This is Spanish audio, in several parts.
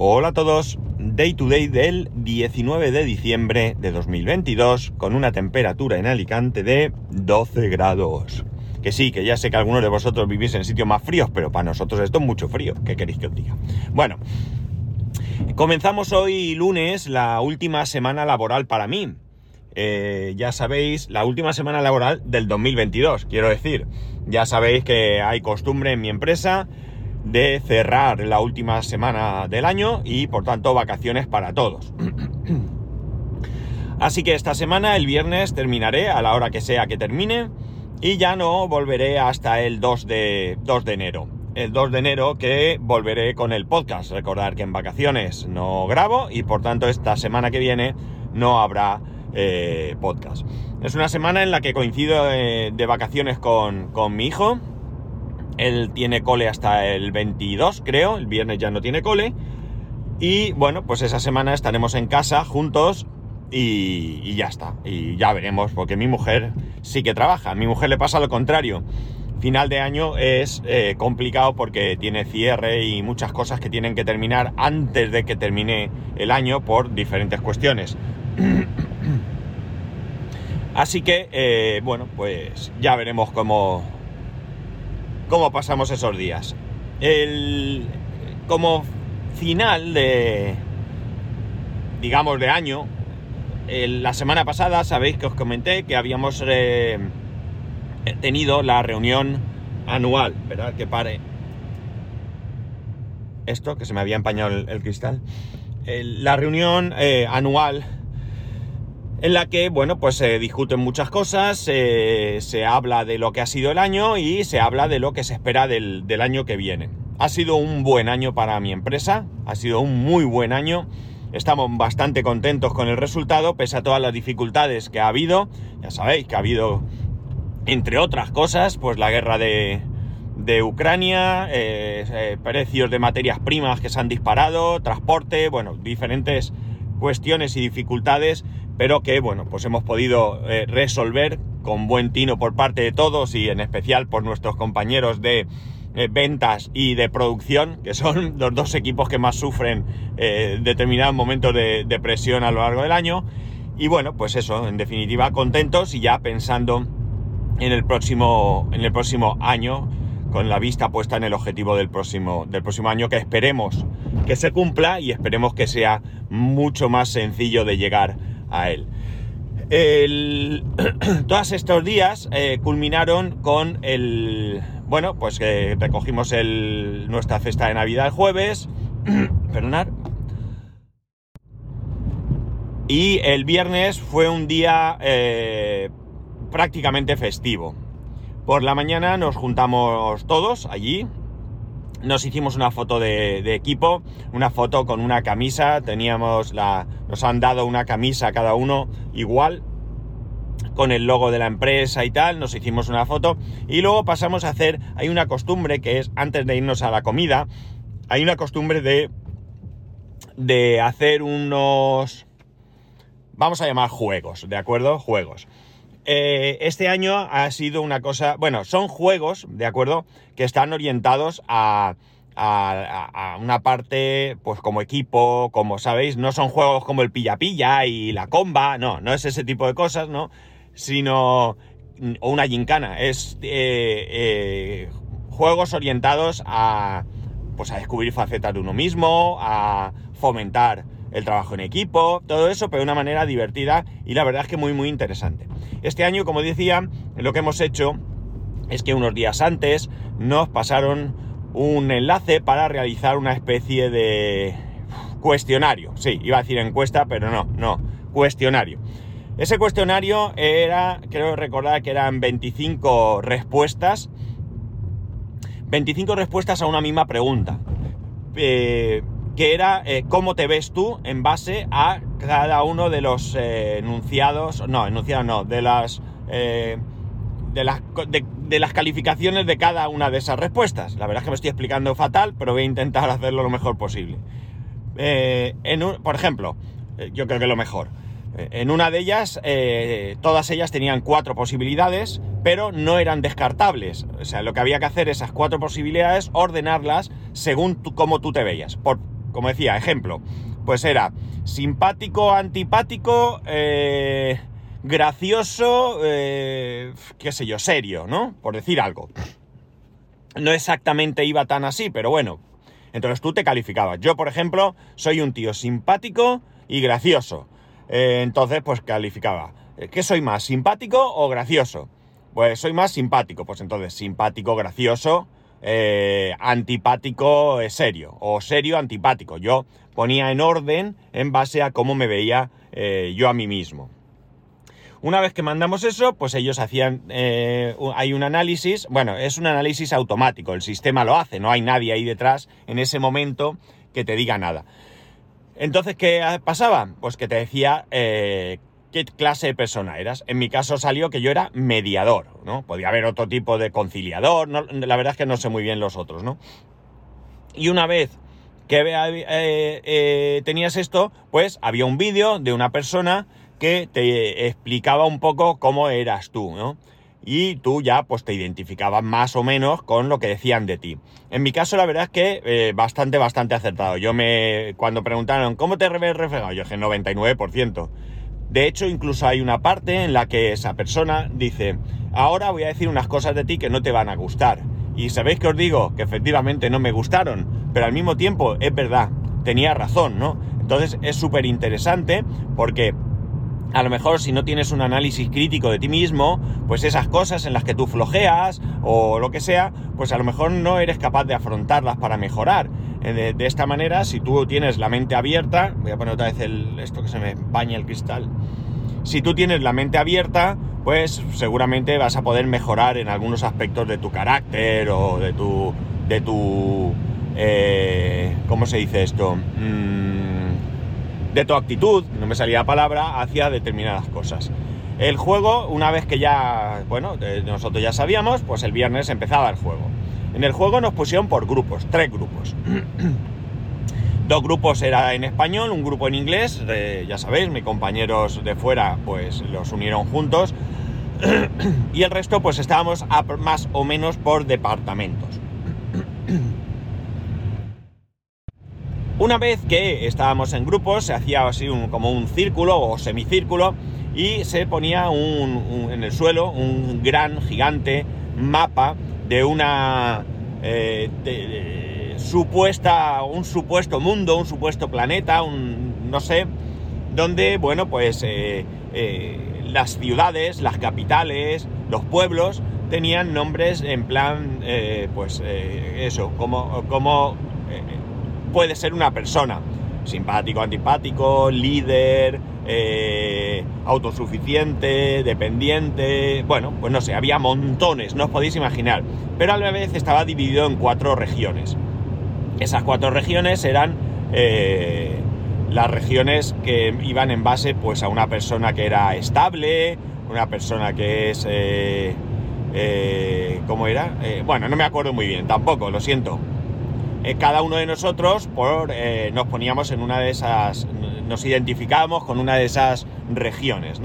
Hola a todos, Day to Day del 19 de diciembre de 2022 con una temperatura en Alicante de 12 grados. Que sí, que ya sé que algunos de vosotros vivís en sitios más fríos, pero para nosotros esto es mucho frío. ¿Qué queréis que os diga? Bueno, comenzamos hoy lunes la última semana laboral para mí. Eh, ya sabéis, la última semana laboral del 2022, quiero decir. Ya sabéis que hay costumbre en mi empresa de cerrar la última semana del año y por tanto vacaciones para todos. Así que esta semana, el viernes, terminaré a la hora que sea que termine y ya no volveré hasta el 2 de, 2 de enero. El 2 de enero que volveré con el podcast. Recordar que en vacaciones no grabo y por tanto esta semana que viene no habrá eh, podcast. Es una semana en la que coincido eh, de vacaciones con, con mi hijo él tiene cole hasta el 22, creo. El viernes ya no tiene cole. Y bueno, pues esa semana estaremos en casa juntos y, ya está. Y ya veremos, porque mi mujer sí que trabaja. A mi mujer le pasa lo contrario. Final de año es eh, complicado porque tiene cierre y muchas cosas que tienen que terminar antes de que termine el año por diferentes cuestiones. Así que, eh, bueno, pues ya veremos cómo, cómo pasamos esos días. El, como final de, digamos, de año, la semana pasada sabéis que os comenté que habíamos eh, tenido la reunión anual, ¿verdad? Que pare. Esto, que se me había empañado el, cristal. la reunión eh, anual en la que, bueno, pues se discuten muchas cosas, se habla de lo que ha sido el año y se habla de lo que se espera del, año que viene. Ha sido un buen año para mi empresa, ha sido un muy buen año. Estamos bastante contentos con el resultado, pese a todas las dificultades que ha habido. Ya sabéis que ha habido, entre otras cosas, pues la guerra de, de Ucrania, eh, eh, precios de materias primas que se han disparado, transporte, bueno, diferentes cuestiones y dificultades pero que, bueno, pues hemos podido eh, resolver con buen tino por parte de todos y en especial por nuestros compañeros de eh, ventas y de producción, que son los dos equipos que más sufren eh, determinados momentos de, de, presión a lo largo del año. Y bueno, pues eso, en definitiva, contentos y ya pensando en el próximo, en el próximo año, con la vista puesta en el objetivo del próximo, del próximo año, que esperemos que se cumpla y esperemos que sea mucho más sencillo de llegar a él. todos estos días eh, culminaron con el... Bueno, pues que recogimos el, nuestra cesta de Navidad el jueves. Perdonad. Y el viernes fue un día eh, prácticamente festivo. Por la mañana nos juntamos todos allí, nos hicimos una foto de, equipo, una foto con una camisa, teníamos la, nos han dado una camisa cada uno igual, con el logo de la empresa y tal, nos hicimos una foto y luego pasamos a hacer, hay una costumbre que es antes de irnos a la comida, hay una costumbre de, de hacer unos, vamos a llamar juegos, ¿de acuerdo? Juegos. Eh, este año ha sido una cosa, bueno, son juegos, ¿de acuerdo? Que están orientados a, una parte, pues como equipo, como sabéis, no son juegos como el pilla-pilla y la comba, no, no es ese tipo de cosas, ¿no? Sino, o una gincana, es eh, eh, juegos orientados a, pues a descubrir facetas de uno mismo, a fomentar el trabajo en equipo, todo eso, pero de una manera divertida y la verdad es que muy muy interesante. Este año, como decía, lo que hemos hecho es que unos días antes nos pasaron un enlace para realizar una especie de cuestionario. Sí, iba a decir encuesta, pero no, no, cuestionario. Ese cuestionario era, creo recordar que eran 25 respuestas. 25 respuestas a una misma pregunta. Eh, que era eh, cómo te ves tú en base a cada uno de los eh, enunciados, no, enunciados no, de las, eh, de, las de, las calificaciones de cada una de esas respuestas. La verdad es que me estoy explicando fatal, pero voy a intentar hacerlo lo mejor posible. por ejemplo, yo creo que lo mejor. En una de ellas, todas ellas tenían cuatro posibilidades, pero no eran descartables. O sea, lo que había que hacer, esas cuatro posibilidades, ordenarlas según cómo tú te veías. Por, como decía, ejemplo, pues era simpático, antipático, eh, gracioso, eh, qué sé yo, serio, ¿no? Por decir algo. No exactamente iba tan así, pero bueno. Entonces tú te calificabas. Yo, por ejemplo, soy un tío simpático y gracioso. Eh, entonces, pues calificaba. ¿Qué soy más, simpático o gracioso? Pues soy más simpático. Pues entonces, simpático, gracioso, eh, antipático, serio. O serio, antipático. Yo ponía en orden en base a cómo me veía eh, yo a mí mismo. Una vez que mandamos eso, pues ellos hacían, eh, hay un análisis, bueno, es un análisis automático, el sistema lo hace, no hay nadie ahí detrás en ese momento que te diga nada. Entonces, ¿qué pasaba? Pues que te decía eh, clase de persona eras. En mi caso salió que yo era mediador, ¿no? Podía haber otro tipo de conciliador, la verdad es que no sé muy bien los otros, ¿no? Y una vez que eh, tenías esto, pues había un vídeo de una persona que te explicaba un poco cómo eras tú, ¿no? Y tú ya pues te identificabas más o menos con lo que decían de ti. En mi caso la verdad es que eh, bastante, bastante acertado. Yo me, cuando preguntaron, ¿cómo te ves reflejado? Yo dije 99%. De hecho, incluso hay una parte en la que esa persona dice, ahora voy a decir unas cosas de ti que no te van a gustar. Y sabéis que os digo que efectivamente no me gustaron, pero al mismo tiempo es verdad, tenía razón, ¿no? Entonces es súper interesante porque a lo mejor si no tienes un análisis crítico de ti mismo, pues esas cosas en las que tú flojeas o lo que sea, pues a lo mejor no eres capaz de afrontarlas para mejorar. Eh, de, esta manera, si tú tienes la mente abierta, voy a poner otra vez el, esto que se me baña el cristal, si tú tienes la mente abierta, pues seguramente vas a poder mejorar en algunos aspectos de tu carácter o de tu... de tu... Eh, ¿Cómo se dice esto? Mm, de tu actitud, no me salía palabra, hacia determinadas cosas. El juego, una vez que ya, bueno, nosotros ya sabíamos, pues el viernes empezaba el juego. En el juego nos pusieron por grupos, tres grupos. Dos grupos era en español, un grupo en inglés, ya sabéis, mis compañeros de fuera pues los unieron juntos. y el resto pues estábamos más o menos por departamentos. Una vez que estábamos en grupos, se hacía así como un círculo o semicírculo y se ponía en el suelo un gran, gigante mapa de una eh, supuesta, un supuesto mundo, un supuesto planeta, un no sé, donde, bueno, pues eh, eh, las ciudades, las capitales, los pueblos tenían nombres en plan, pues eso, como, como puede ser una persona. Simpático, antipático, líder, eh, autosuficiente, dependiente. Bueno, pues no sé, había montones, no os podéis imaginar. Pero a la vez estaba dividido en cuatro regiones. Esas cuatro regiones eran eh, las regiones que iban en base pues a una persona que era estable, una persona que es... Eh, ¿Cómo era? bueno, no me acuerdo muy bien, tampoco, lo siento. Eh, cada uno de nosotros por, eh, nos poníamos en una de esas, nos identificábamos con una de esas regiones.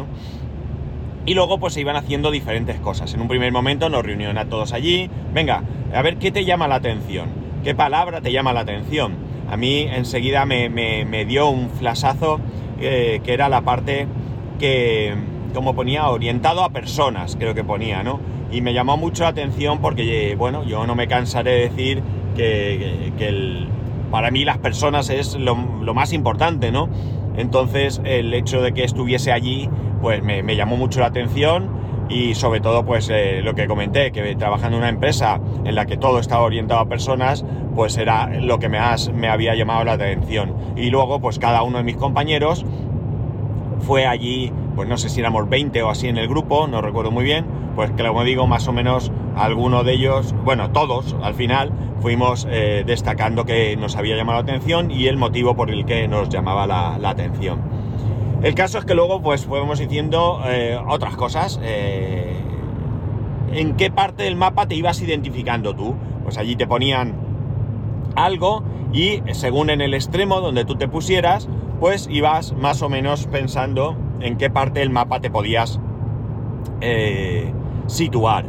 Y luego pues se iban haciendo diferentes cosas. En un primer momento nos reunieron a todos allí. Venga, a ver qué te llama la atención. ¿Qué palabra te llama la atención? A mí enseguida me, dio un flasazo eh, que era la parte que, como ponía, orientado a personas, creo que ponía, ¿no? Y me llamó mucho la atención porque, bueno, yo no me cansaré de decir que, para mí las personas es lo, más importante, ¿no? Entonces el hecho de que estuviese allí, pues me, llamó mucho la atención y sobre todo pues eh, lo que comenté, que trabajando en una empresa en la que todo estaba orientado a personas, pues era lo que más me había llamado la atención. Y luego pues cada uno de mis compañeros fue allí, pues no sé si éramos 20 o así en el grupo, no recuerdo muy bien, pues como digo, más o menos alguno de ellos, bueno, todos al final fuimos eh, destacando que nos había llamado la atención y el motivo por el que nos llamaba la, atención. El caso es que luego pues fuimos diciendo eh, otras cosas. Eh, ¿En qué parte del mapa te ibas identificando tú? Pues allí te ponían algo y según en el extremo donde tú te pusieras, pues ibas más o menos pensando en qué parte del mapa te podías situar.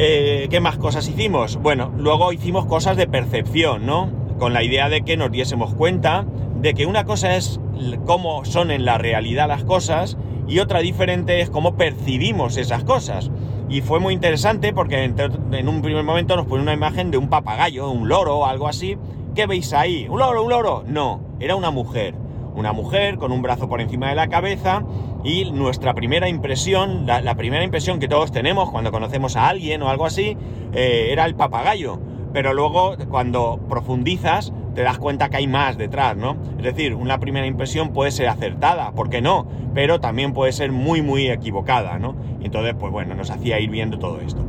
Eh, ¿Qué más cosas hicimos? Bueno, luego hicimos cosas de percepción, ¿no? con la idea de que nos diésemos cuenta de que una cosa es cómo son en la realidad las cosas y otra diferente es cómo percibimos esas cosas. Y fue muy interesante porque en un primer momento nos pone una imagen de un papagayo, un loro o algo así. ¿Qué veis ahí? ¿Un loro, un loro? No, era una mujer. Una mujer con un brazo por encima de la cabeza y nuestra primera impresión, la, primera impresión que todos tenemos cuando conocemos a alguien o algo así, eh, era el papagayo. Pero luego cuando profundizas te das cuenta que hay más detrás, ¿no? Es decir, una primera impresión puede ser acertada, ¿por qué no? Pero también puede ser muy, muy equivocada, ¿no? Y entonces, pues bueno, nos hacía ir viendo todo esto.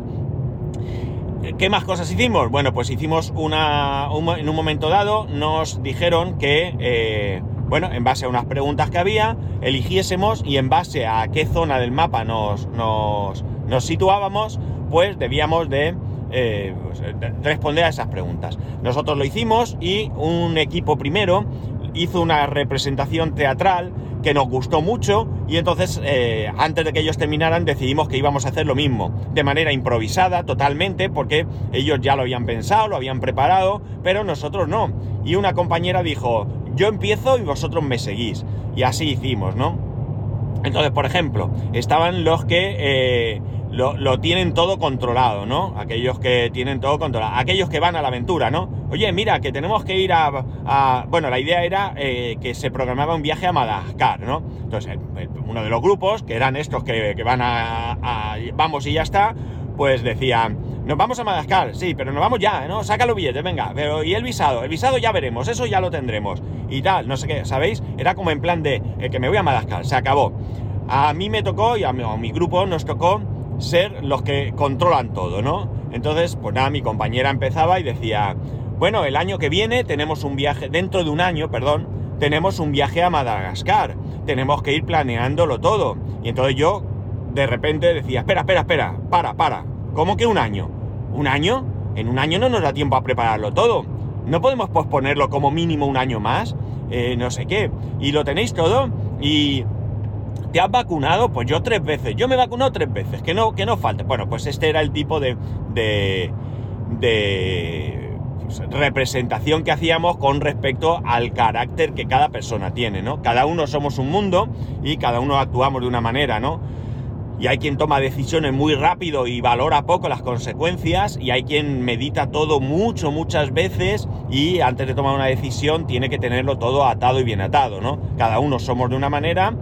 ¿Qué más cosas hicimos? Bueno, pues hicimos una... en un momento dado nos dijeron que, eh, bueno, en base a unas preguntas que había, eligiésemos y en base a qué zona del mapa nos, nos, nos situábamos, pues debíamos de eh, pues, responder a esas preguntas. Nosotros lo hicimos y un equipo primero hizo una representación teatral que nos gustó mucho y entonces eh, antes de que ellos terminaran decidimos que íbamos a hacer lo mismo, de manera improvisada totalmente, porque ellos ya lo habían pensado, lo habían preparado, pero nosotros no. Y una compañera dijo, yo empiezo y vosotros me seguís. Y así hicimos, ¿no? Entonces, por ejemplo, estaban los que... Eh, lo, tienen todo controlado, ¿no? Aquellos que tienen todo controlado. Aquellos que van a la aventura, ¿no? Oye, mira, que tenemos que ir a... bueno, la idea era eh, que se programaba un viaje a Madagascar, ¿no? Entonces, uno de los grupos, que eran estos que, van a, Vamos y ya está, pues decían... Nos vamos a Madagascar, sí, pero nos vamos ya, ¿no? Saca los billetes, venga. Pero, ¿y el visado? El visado ya veremos, eso ya lo tendremos. Y tal, no sé qué, ¿sabéis? Era como en plan de eh, que me voy a Madagascar, se acabó. A mí me tocó, y a mi grupo nos tocó ser los que controlan todo, ¿no? Entonces, pues nada, mi compañera empezaba y decía, bueno, el año que viene tenemos un viaje, dentro de un año, perdón, tenemos un viaje a Madagascar, tenemos que ir planeándolo todo. Y entonces yo, de repente, decía, espera, espera, espera, para, para, ¿cómo que un año? ¿Un año? En un año no nos da tiempo a prepararlo todo. ¿No podemos posponerlo como mínimo un año más? Eh, no sé qué. Y lo tenéis todo y ¿Te has vacunado? Pues yo tres veces. Yo me he vacunado tres veces. Que no, que no falte. Bueno, pues este era el tipo de, de, de pues, representación que hacíamos con respecto al carácter que cada persona tiene, ¿no? Cada uno somos un mundo y cada uno actuamos de una manera, ¿no? Y hay quien toma decisiones muy rápido y valora poco las consecuencias y hay quien medita todo mucho, muchas veces y antes de tomar una decisión tiene que tenerlo todo atado y bien atado, ¿no? Cada uno somos de una manera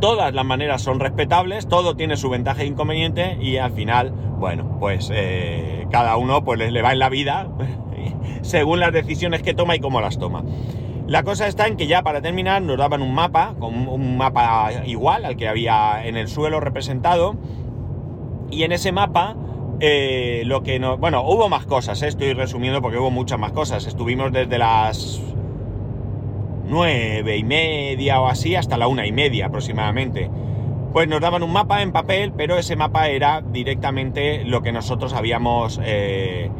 todas las maneras son respetables, todo tiene su ventaja e inconveniente y al final, bueno, pues eh, cada uno pues le va en la vida según las decisiones que toma y cómo las toma. La cosa está en que ya para terminar nos daban un mapa, con un mapa igual al que había en el suelo representado, y en ese mapa eh, lo que no... Bueno, hubo más cosas, eh, estoy resumiendo porque hubo muchas más cosas. Estuvimos desde las nueve y media o así hasta la una y media aproximadamente. Pues nos daban un mapa en papel, pero ese mapa era directamente lo que nosotros habíamos, eh,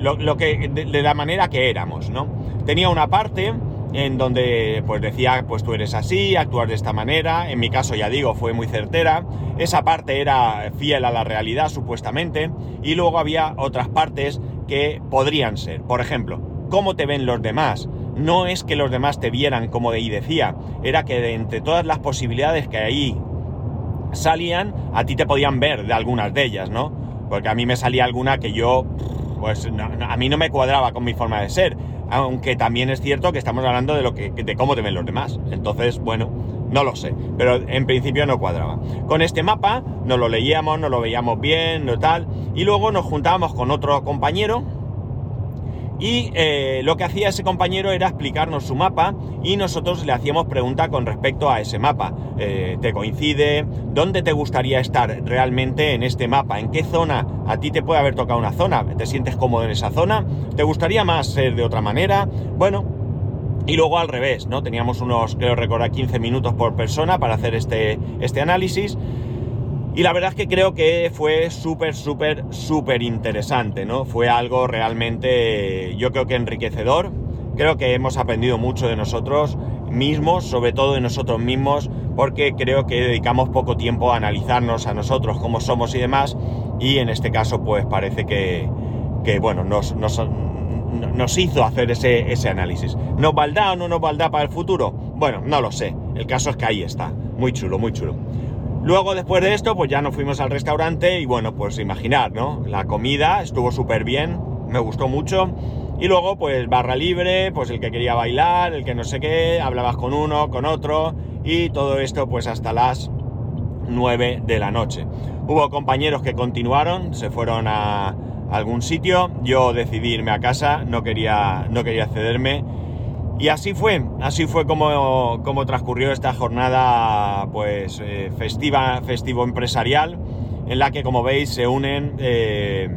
lo, que de, la manera que éramos, ¿no? Tenía una parte en donde pues decía, pues tú eres así, actuar de esta manera. En mi caso, ya digo, fue muy certera. Esa parte era fiel a la realidad, supuestamente. Y luego había otras partes que podrían ser. Por ejemplo, cómo te ven los demás no es que los demás te vieran como de ahí decía, era que de entre todas las posibilidades que ahí salían, a ti te podían ver de algunas de ellas, ¿no? Porque a mí me salía alguna que yo, pues a mí no me cuadraba con mi forma de ser, aunque también es cierto que estamos hablando de lo que, de cómo te ven los demás. Entonces, bueno, no lo sé, pero en principio no cuadraba. Con este mapa nos lo leíamos, nos lo veíamos bien, no tal, y luego nos juntábamos con otro compañero y eh, lo que hacía ese compañero era explicarnos su mapa y nosotros le hacíamos preguntas con respecto a ese mapa. Eh, ¿Te coincide? ¿Dónde te gustaría estar realmente en este mapa? ¿En qué zona a ti te puede haber tocado una zona? ¿Te sientes cómodo en esa zona? ¿Te gustaría más ser de otra manera? Bueno, y luego al revés, ¿no? Teníamos unos, creo recordar, 15 minutos por persona para hacer este, este análisis. Y la verdad es que creo que fue súper, súper, súper interesante, ¿no? Fue algo realmente, yo creo que enriquecedor. Creo que hemos aprendido mucho de nosotros mismos, sobre todo de nosotros mismos, porque creo que dedicamos poco tiempo a analizarnos a nosotros, cómo somos y demás. Y en este caso, pues parece que, bueno, nos, nos hizo hacer ese, ese análisis. ¿Nos valdrá o no nos valdrá para el futuro? Bueno, no lo sé. El caso es que ahí está. Muy chulo, muy chulo. Luego, después de esto, pues ya nos fuimos al restaurante y bueno, pues imaginar, ¿no? La comida estuvo súper bien, me gustó mucho. Y luego, pues barra libre, pues el que quería bailar, el que no sé qué, hablabas con uno, con otro, y todo esto pues hasta las 9 de la noche. Hubo compañeros que continuaron, se fueron a algún sitio, yo decidí irme a casa, no quería, no quería cederme. Y así fue, así fue como, como transcurrió esta jornada pues eh, festiva, festivo empresarial, en la que como veis se unen eh,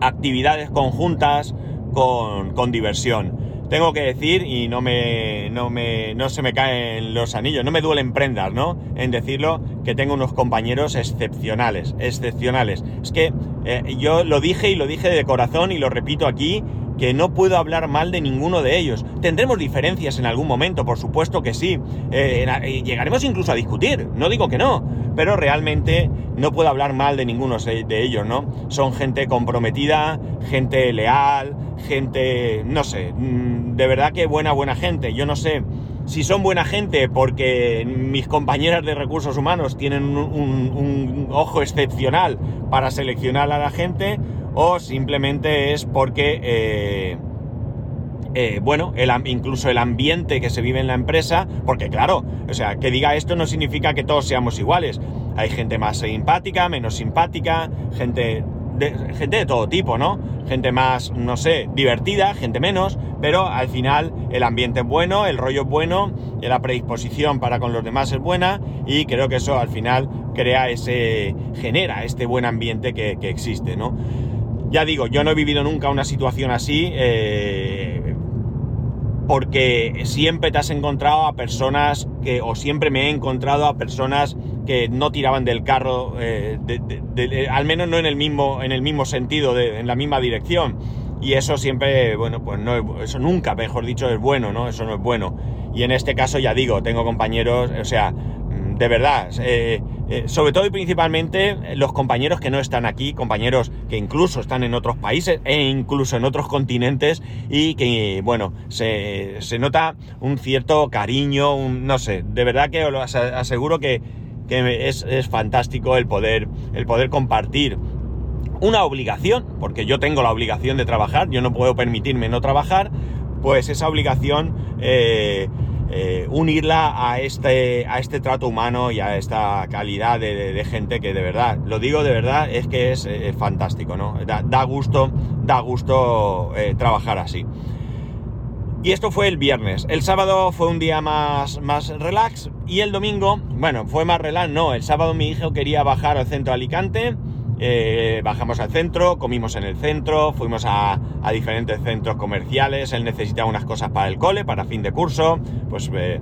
actividades conjuntas con, con diversión tengo que decir, y no me, no me, no se me caen los anillos, no me duelen prendas, ¿no? En decirlo, que tengo unos compañeros excepcionales, excepcionales. Es que eh, yo lo dije y lo dije de corazón y lo repito aquí, que no puedo hablar mal de ninguno de ellos. Tendremos diferencias en algún momento, por supuesto que sí. Eh, eh, llegaremos incluso a discutir, no digo que no, pero realmente no puedo hablar mal de ninguno de ellos, ¿no? Son gente comprometida, gente leal, gente, no sé, mm, de verdad que buena, buena gente. Yo no sé si son buena gente porque mis compañeras de recursos humanos tienen un, ojo excepcional para seleccionar a la gente o simplemente es porque, eh, eh, bueno, incluso el ambiente que se vive en la empresa, porque claro, o sea, que diga esto no significa que todos seamos iguales. Hay gente más simpática, menos simpática, gente gente de todo tipo, ¿no? Gente más, no sé, divertida, gente menos, pero al final el ambiente es bueno, el rollo es bueno, la predisposición para con los demás es buena y creo que eso al final crea ese, genera este buen ambiente que, existe, ¿no? Ya digo, yo no he vivido nunca una situación así, eh, porque siempre te has encontrado a personas que, o siempre me he encontrado a personas que no tiraban del carro, eh, al menos no en el mismo, en el mismo sentido, en la misma dirección. Y eso siempre, bueno, pues no, eso nunca, mejor dicho, es bueno, ¿no? Eso no es bueno. Y en este caso, ya digo, tengo compañeros, o sea, mm, de verdad, eh, eh, sobre todo y principalmente los compañeros que no están aquí, compañeros que incluso están en otros países e incluso en otros continentes y que, bueno, se, se nota un cierto cariño, un, no sé, de verdad que os aseguro que que es, fantástico el poder, el poder compartir una obligación, porque yo tengo la obligación de trabajar, yo no puedo permitirme no trabajar, pues esa obligación eh, eh, unirla a este, a este trato humano y a esta calidad de, gente que de verdad, lo digo de verdad, es que es eh, fantástico, ¿no? Da, gusto, da gusto trabajar así. Y esto fue el viernes. El sábado fue un día más, más relax. Y el domingo, bueno, fue más relax, no. El sábado mi hijo quería bajar al centro de Alicante. Eh, bajamos al centro, comimos en el centro, fuimos a, diferentes centros comerciales. Él necesitaba unas cosas para el cole, para fin de curso. Pues eh,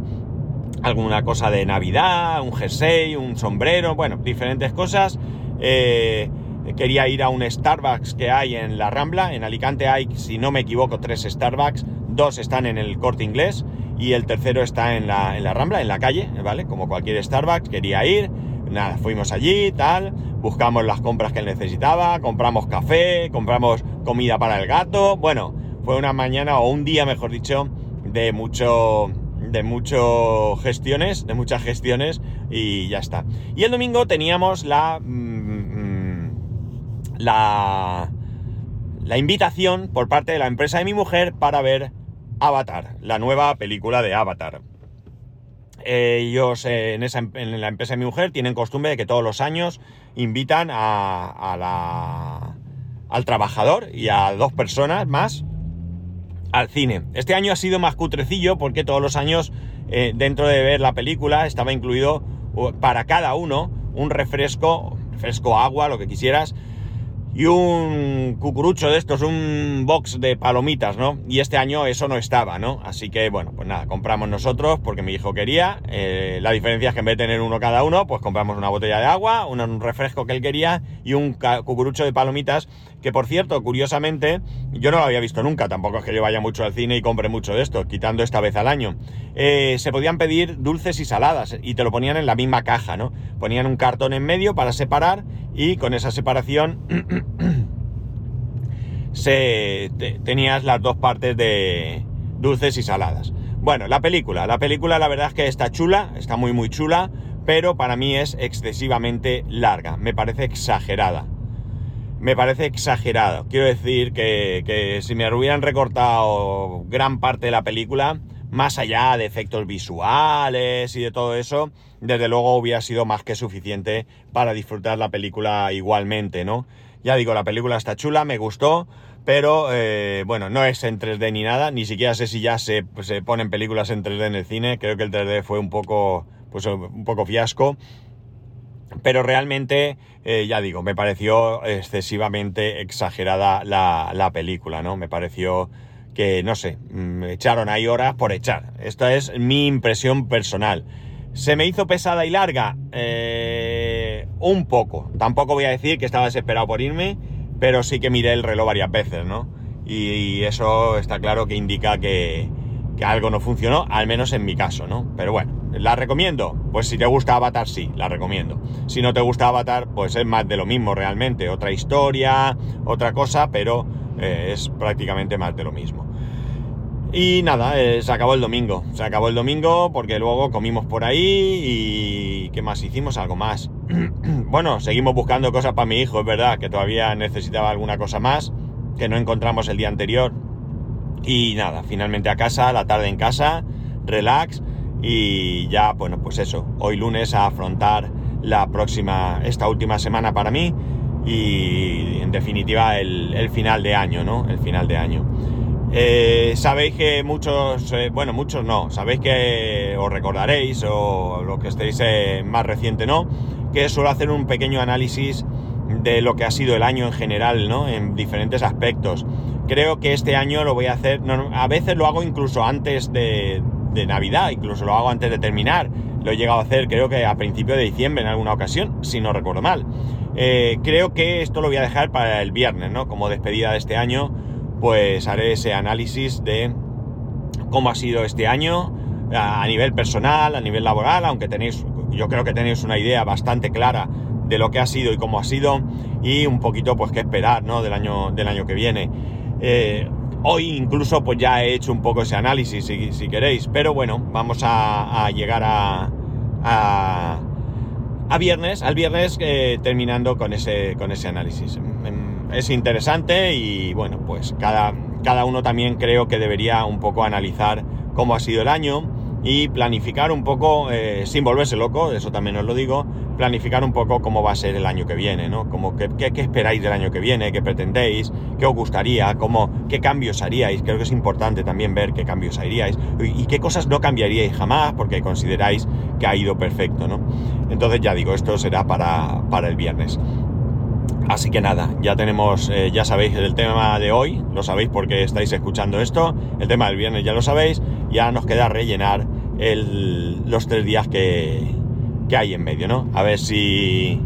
alguna cosa de Navidad, un jersey, un sombrero, bueno, diferentes cosas. Eh, quería ir a un Starbucks que hay en la Rambla. En Alicante hay, si no me equivoco, tres Starbucks dos están en el corte inglés y el tercero está en la, en la Rambla, en la calle, ¿vale? Como cualquier Starbucks, quería ir, nada, fuimos allí, tal, buscamos las compras que él necesitaba, compramos café, compramos comida para el gato, bueno, fue una mañana o un día, mejor dicho, de mucho de mucho gestiones, de muchas gestiones y ya está. Y el domingo teníamos la mm, mm, la la invitación por parte de la empresa de mi mujer para ver Avatar, la nueva película de Avatar. Ellos en, esa, en la empresa de mi mujer tienen costumbre de que todos los años invitan a, al trabajador y a dos personas más al cine. Este año ha sido más cutrecillo porque todos los años eh, dentro de ver la película estaba incluido para cada uno un refresco, refresco agua, lo que quisieras, y un cucurucho de estos, un box de palomitas, ¿no? Y este año eso no estaba, ¿no? Así que, bueno, pues nada, compramos nosotros porque mi hijo quería. Eh, la diferencia es que en vez de tener uno cada uno, pues compramos una botella de agua, un refresco que él quería y un cucurucho de palomitas, que por cierto, curiosamente, yo no lo había visto nunca, tampoco es que yo vaya mucho al cine y compre mucho de esto, quitando esta vez al año. Eh, se podían pedir dulces y saladas y te lo ponían en la misma caja, ¿no? Ponían un cartón en medio para separar y con esa separación se, tenías las dos partes de dulces y saladas. Bueno, la película. La película la verdad es que está chula, está muy muy chula, pero para mí es excesivamente larga. Me parece exagerada. Me parece exagerada. Quiero decir que, que si me hubieran recortado gran parte de la película, más allá de efectos visuales y de todo eso, desde luego hubiera sido más que suficiente para disfrutar la película igualmente, ¿no? Ya digo, la película está chula, me gustó, pero eh, bueno, no es en 3D ni nada, ni siquiera sé si ya se, se, ponen películas en 3D en el cine, creo que el 3D fue un poco, pues un poco fiasco, pero realmente, eh, ya digo, me pareció excesivamente exagerada la, la película, ¿no? Me pareció que, no sé, me mm, echaron ahí horas por echar. Esta es mi impresión personal. ¿Se me hizo pesada y larga? Eh, un poco. Tampoco voy a decir que estaba desesperado por irme, pero sí que miré el reloj varias veces, ¿no? Y, eso está claro que indica que, que, algo no funcionó, al menos en mi caso, ¿no? Pero bueno, ¿la recomiendo? Pues si te gusta Avatar, sí, la recomiendo. Si no te gusta Avatar, pues es más de lo mismo realmente. Otra historia, otra cosa, pero eh, es prácticamente más de lo mismo. Y nada, eh, se acabó el domingo. Se acabó el domingo porque luego comimos por ahí y... ¿Qué más? Hicimos algo más. bueno, seguimos buscando cosas para mi hijo, es verdad, que todavía necesitaba alguna cosa más que no encontramos el día anterior. Y nada, finalmente a casa, la tarde en casa, relax y ya, bueno, pues eso, hoy lunes a afrontar la próxima, esta última semana para mí y en definitiva el, final de año, ¿no? El final de año. Eh, sabéis que muchos, eh, bueno, muchos no, sabéis que os recordaréis o lo que estéis eh, más reciente no, que suelo hacer un pequeño análisis de lo que ha sido el año en general, ¿no? En diferentes aspectos. Creo que este año lo voy a hacer, a veces lo hago incluso antes de, Navidad, incluso lo hago antes de terminar. Lo he llegado a hacer creo que a principio de diciembre en alguna ocasión, si no recuerdo mal. Eh, creo que esto lo voy a dejar para el viernes, ¿no? Como despedida de este año, pues haré ese análisis de cómo ha sido este año a nivel personal, a nivel laboral, aunque tenéis, yo creo que tenéis una idea bastante clara de lo que ha sido y cómo ha sido y un poquito pues qué esperar, ¿no? Del año, del año que viene. Eh, hoy incluso pues ya he hecho un poco ese análisis si, queréis, pero bueno, vamos a, llegar a a viernes, al viernes eh, terminando con ese, con ese análisis. Mm, es interesante y bueno, pues cada, cada uno también creo que debería un poco analizar cómo ha sido el año y planificar un poco, eh, sin volverse loco, eso también os lo digo, planificar un poco cómo va a ser el año que viene, ¿no? Como qué, qué, esperáis del año que viene, qué pretendéis, qué os gustaría, cómo, qué cambios haríais. Creo que es importante también ver qué cambios haríais y, qué cosas no cambiaríais jamás porque consideráis que ha ido perfecto, ¿no? Entonces ya digo, esto será para, para el viernes. Así que nada, ya tenemos, eh, ya sabéis el tema de hoy, lo sabéis porque estáis escuchando esto, el tema del viernes ya lo sabéis, ya nos queda rellenar los tres días que, que hay en medio, ¿no? A ver si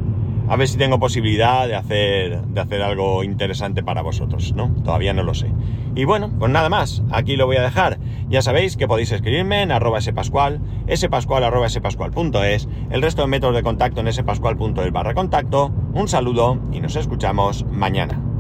a ver si tengo posibilidad de hacer, de hacer algo interesante para vosotros, ¿no? Todavía no lo sé. Y bueno, pues nada más, aquí lo voy a dejar. Ya sabéis que podéis escribirme en arroba spascual, spascual arroba spascual.es, el resto de métodos de contacto en spascual.es barra contacto. Un saludo y nos escuchamos mañana.